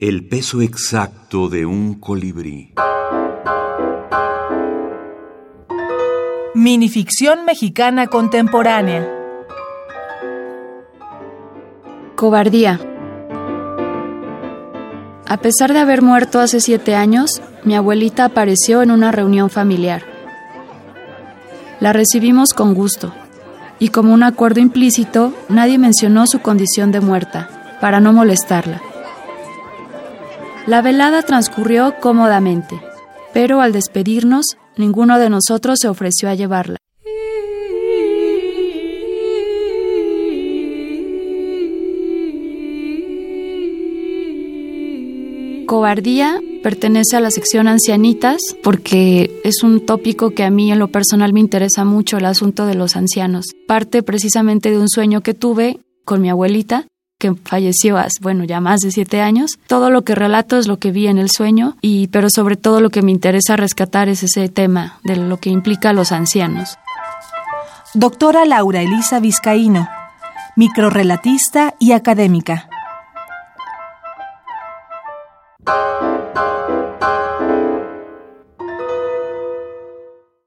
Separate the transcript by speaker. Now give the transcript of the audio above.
Speaker 1: El peso exacto de un colibrí.
Speaker 2: Minificción mexicana contemporánea.
Speaker 3: Cobardía. A pesar de haber muerto hace siete años, mi abuelita apareció en una reunión familiar. La recibimos con gusto, y como un acuerdo implícito, nadie mencionó su condición de muerta, para no molestarla. La velada transcurrió cómodamente, pero al despedirnos, ninguno de nosotros se ofreció a llevarla. Cobardía pertenece a la sección ancianitas porque es un tópico que a mí en lo personal me interesa mucho, el asunto de los ancianos. Parte precisamente de un sueño que tuve con mi abuelita que falleció hace, bueno, ya más de siete años. Todo lo que relato es lo que vi en el sueño, y, pero sobre todo lo que me interesa rescatar es ese tema de lo que implica a los ancianos.
Speaker 2: Doctora Laura Elisa Vizcaíno, microrelatista y académica.